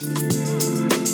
Hola,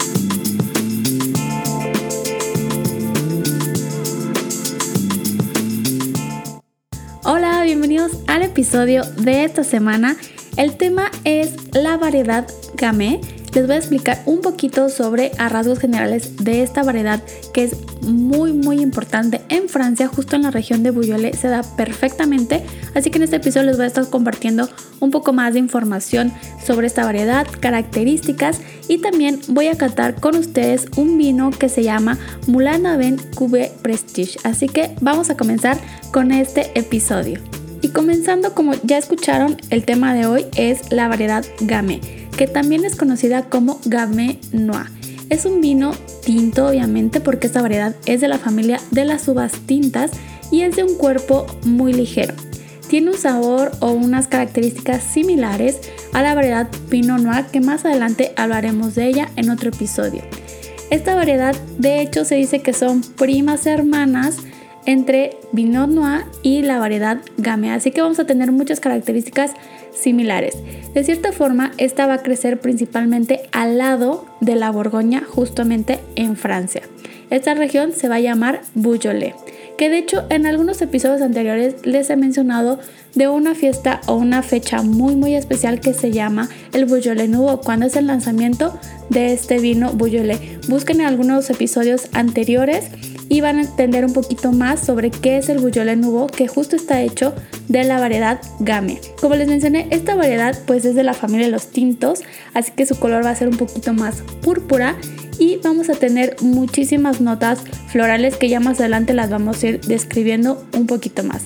Hola, bienvenidos al episodio de esta semana. El tema es la variedad Gamay les voy a explicar un poquito sobre a rasgos generales de esta variedad que es muy muy importante en Francia, justo en la región de Bouillole se da perfectamente, así que en este episodio les voy a estar compartiendo un poco más de información sobre esta variedad, características y también voy a catar con ustedes un vino que se llama Moulin Aven Cube Prestige, así que vamos a comenzar con este episodio. Y comenzando como ya escucharon, el tema de hoy es la variedad Gamay que también es conocida como Gamay Noir. Es un vino tinto, obviamente, porque esta variedad es de la familia de las uvas tintas y es de un cuerpo muy ligero. Tiene un sabor o unas características similares a la variedad Pinot Noir, que más adelante hablaremos de ella en otro episodio. Esta variedad, de hecho, se dice que son primas hermanas entre Pinot Noir y la variedad Gamay, así que vamos a tener muchas características similares. De cierta forma, esta va a crecer principalmente al lado de la Borgoña, justamente en Francia. Esta región se va a llamar Beaujolais, que de hecho en algunos episodios anteriores les he mencionado de una fiesta o una fecha muy muy especial que se llama el Beaujolais Nouveau, cuando es el lanzamiento de este vino Beaujolais. Busquen en algunos episodios anteriores y van a entender un poquito más sobre qué es el Beaujolais Nouveau que justo está hecho de la variedad Game. Como les mencioné, esta variedad pues es de la familia de los tintos, así que su color va a ser un poquito más púrpura y vamos a tener muchísimas notas florales que ya más adelante las vamos a ir describiendo un poquito más.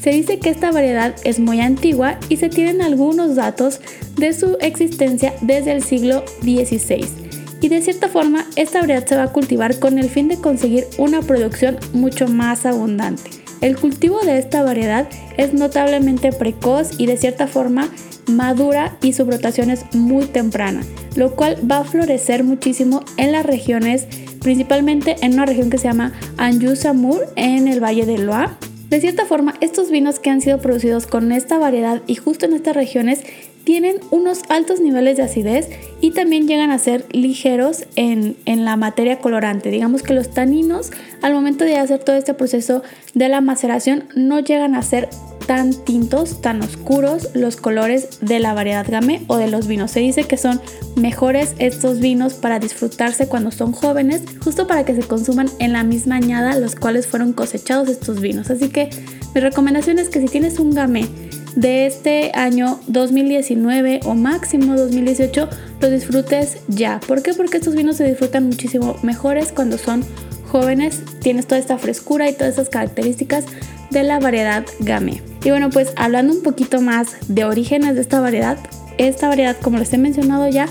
Se dice que esta variedad es muy antigua y se tienen algunos datos de su existencia desde el siglo XVI y de cierta forma esta variedad se va a cultivar con el fin de conseguir una producción mucho más abundante. El cultivo de esta variedad es notablemente precoz y de cierta forma madura y su brotación es muy temprana, lo cual va a florecer muchísimo en las regiones, principalmente en una región que se llama Anjou-Saumur en el Valle del Loire. De cierta forma, estos vinos que han sido producidos con esta variedad y justo en estas regiones tienen unos altos niveles de acidez y también llegan a ser ligeros en, la materia colorante. Digamos que los taninos al momento de hacer todo este proceso de la maceración no llegan a ser tan tintos, tan oscuros los colores de la variedad game o de los vinos. Se dice que son mejores estos vinos para disfrutarse cuando son jóvenes, justo para que se consuman en la misma añada los cuales fueron cosechados estos vinos. Así que mi recomendación es que si tienes un game de este año 2019 o máximo 2018 lo disfrutes ya. ¿Por qué? Porque estos vinos se disfrutan muchísimo mejores cuando son jóvenes, tienes toda esta frescura y todas esas características de la variedad Game. Y bueno, pues hablando un poquito más de orígenes de esta variedad, esta variedad, como les he mencionado ya,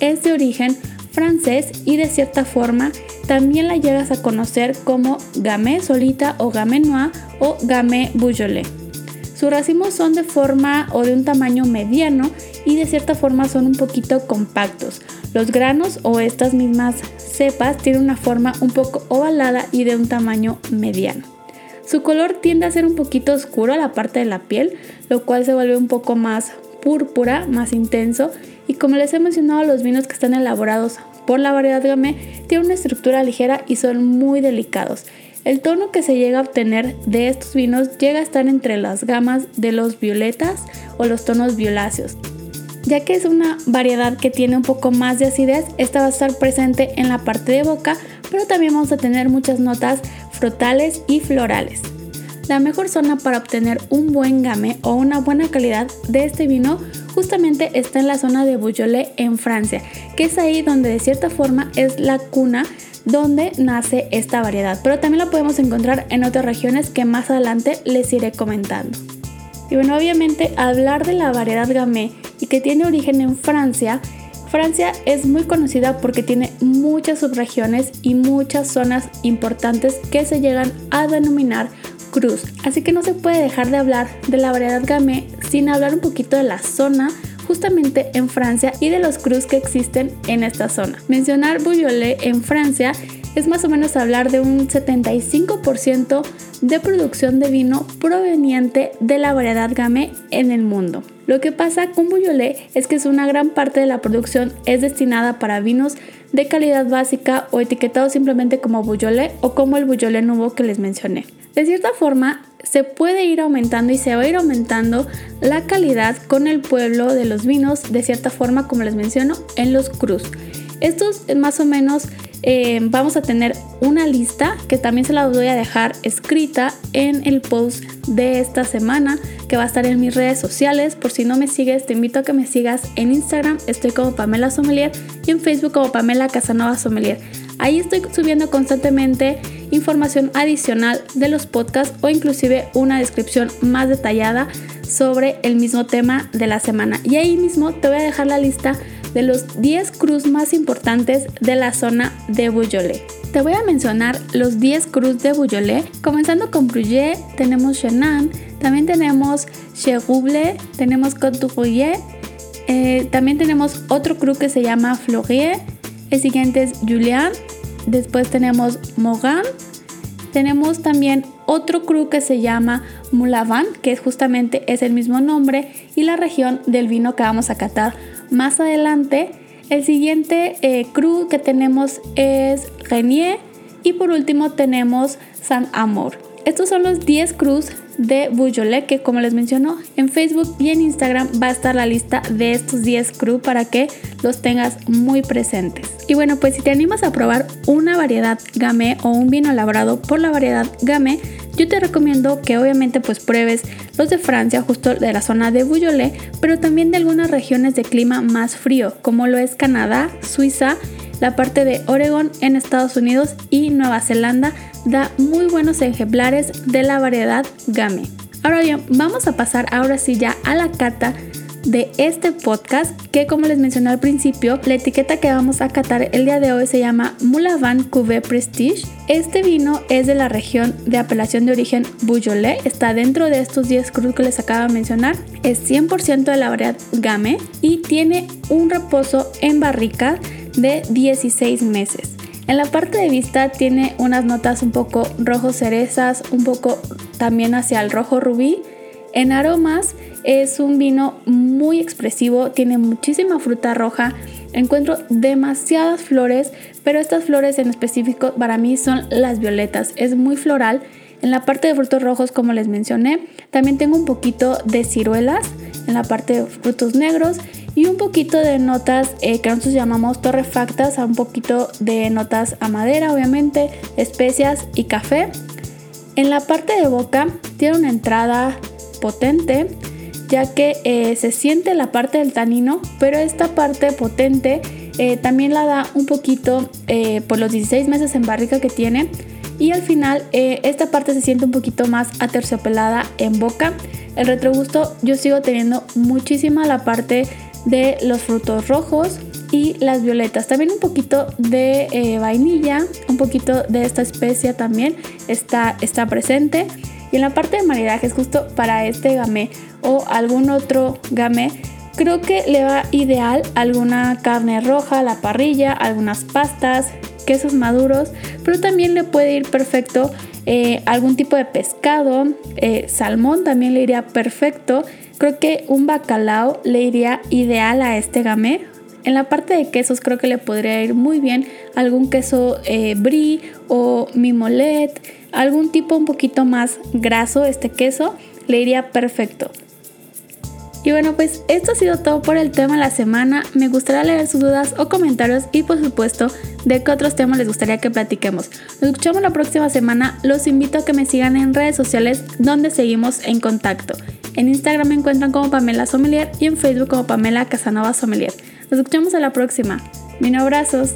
es de origen francés y de cierta forma también la llegas a conocer como Gamay solita o Gamay noir o Gamay Beaujolais. Sus racimos son de forma o de un tamaño mediano y de cierta forma son un poquito compactos. Los granos o estas mismas cepas tienen una forma un poco ovalada y de un tamaño mediano. Su color tiende a ser un poquito oscuro a la parte de la piel, lo cual se vuelve un poco más púrpura, más intenso y como les he mencionado los vinos que están elaborados por la variedad Gamay tienen una estructura ligera y son muy delicados. El tono que se llega a obtener de estos vinos llega a estar entre las gamas de los violetas o los tonos violáceos. Ya que es una variedad que tiene un poco más de acidez, esta va a estar presente en la parte de boca, pero también vamos a tener muchas notas frutales y florales. La mejor zona para obtener un buen game o una buena calidad de este vino justamente está en la zona de Beaujolais en Francia, que es ahí donde de cierta forma es la cuna donde nace esta variedad, pero también la podemos encontrar en otras regiones que más adelante les iré comentando. Y bueno, obviamente hablar de la variedad Gamay y que tiene origen en Francia, Francia es muy conocida porque tiene muchas subregiones y muchas zonas importantes que se llegan a denominar cruz. Así que no se puede dejar de hablar de la variedad Gamay sin hablar un poquito de la zona justamente en Francia y de los cruz que existen en esta zona. Mencionar Beaujolais en Francia es más o menos hablar de un 75% de producción de vino proveniente de la variedad Gamay en el mundo. Lo que pasa con Beaujolais es que es una gran parte de la producción es destinada para vinos de calidad básica o etiquetados simplemente como Beaujolais o como el Beaujolais Nouveau que les mencioné. De cierta forma, se puede ir aumentando y se va a ir aumentando la calidad con el pueblo de los vinos, de cierta forma, como les menciono, en los cruz. Estos más o menos eh, vamos a tener una lista que también se la voy a dejar escrita en el post de esta semana que va a estar en mis redes sociales. Por si no me sigues, te invito a que me sigas en Instagram, estoy como Pamela Sommelier y en Facebook como Pamela Casanova Sommelier. Ahí estoy subiendo constantemente información adicional de los podcasts o inclusive una descripción más detallada sobre el mismo tema de la semana. Y ahí mismo te voy a dejar la lista de los 10 cruz más importantes de la zona de Beaujolais. Te voy a mencionar los 10 cruz de Beaujolais, comenzando con Bruget, tenemos Chenin, también tenemos Cherouble, tenemos Coturrier, eh, también tenemos otro cru que se llama Fleurier, el siguiente es Julian, después tenemos Morin, tenemos también otro cru que se llama Mulavan, que justamente es el mismo nombre y la región del vino que vamos a catar más adelante. El siguiente eh, que tenemos es Renier y por último tenemos San Amor. Estos son los 10 cruz de Beaujolais que como les menciono en Facebook y en Instagram va a estar la lista de estos 10 cru para que los tengas muy presentes. Y bueno, pues si te animas a probar una variedad Gamay o un vino elaborado por la variedad Gamay, yo te recomiendo que obviamente pues pruebes los de Francia, justo de la zona de Beaujolais, pero también de algunas regiones de clima más frío, como lo es Canadá, Suiza, la parte de Oregon en Estados Unidos y Nueva Zelanda da muy buenos ejemplares de la variedad Game. Ahora bien, vamos a pasar ahora sí ya a la cata de este podcast que como les mencioné al principio, la etiqueta que vamos a catar el día de hoy se llama Mulavan Cuvée Prestige. Este vino es de la región de apelación de origen Beaujolais, está dentro de estos 10 cruz que les acabo de mencionar, es 100% de la variedad Game y tiene un reposo en barrica de 16 meses. En la parte de vista tiene unas notas un poco rojo cerezas, un poco también hacia el rojo rubí. En aromas es un vino muy expresivo, tiene muchísima fruta roja, encuentro demasiadas flores, pero estas flores en específico para mí son las violetas, es muy floral. En la parte de frutos rojos, como les mencioné, también tengo un poquito de ciruelas en la parte de frutos negros y un poquito de notas eh, que nosotros llamamos torrefactas, a un poquito de notas a madera, obviamente, especias y café. En la parte de boca tiene una entrada potente, ya que eh, se siente la parte del tanino, pero esta parte potente eh, también la da un poquito eh, por los 16 meses en barrica que tiene. Y al final esta parte se siente un poquito más aterciopelada en boca. El retrogusto yo sigo teniendo muchísima la parte de los frutos rojos y las violetas. También un poquito de vainilla, un poquito de esta especia también está, está presente. Y en la parte de maridajes, justo para este gamé o algún otro gamé, creo que le va ideal alguna carne roja la parrilla, algunas pastas, quesos maduros, pero también le puede ir perfecto eh, algún tipo de pescado, eh, salmón también le iría perfecto. Creo que un bacalao le iría ideal a este gamé. En la parte de quesos creo que le podría ir muy bien algún queso eh, brie o mimolet algún tipo un poquito más graso este queso, le iría perfecto. Y bueno, pues esto ha sido todo por el tema de la semana. Me gustaría leer sus dudas o comentarios y por supuesto de qué otros temas les gustaría que platiquemos. Nos escuchamos la próxima semana. Los invito a que me sigan en redes sociales donde seguimos en contacto. En Instagram me encuentran como Pamela Sommelier y en Facebook como Pamela Casanova Sommelier. Nos escuchamos a la próxima. Mil abrazos.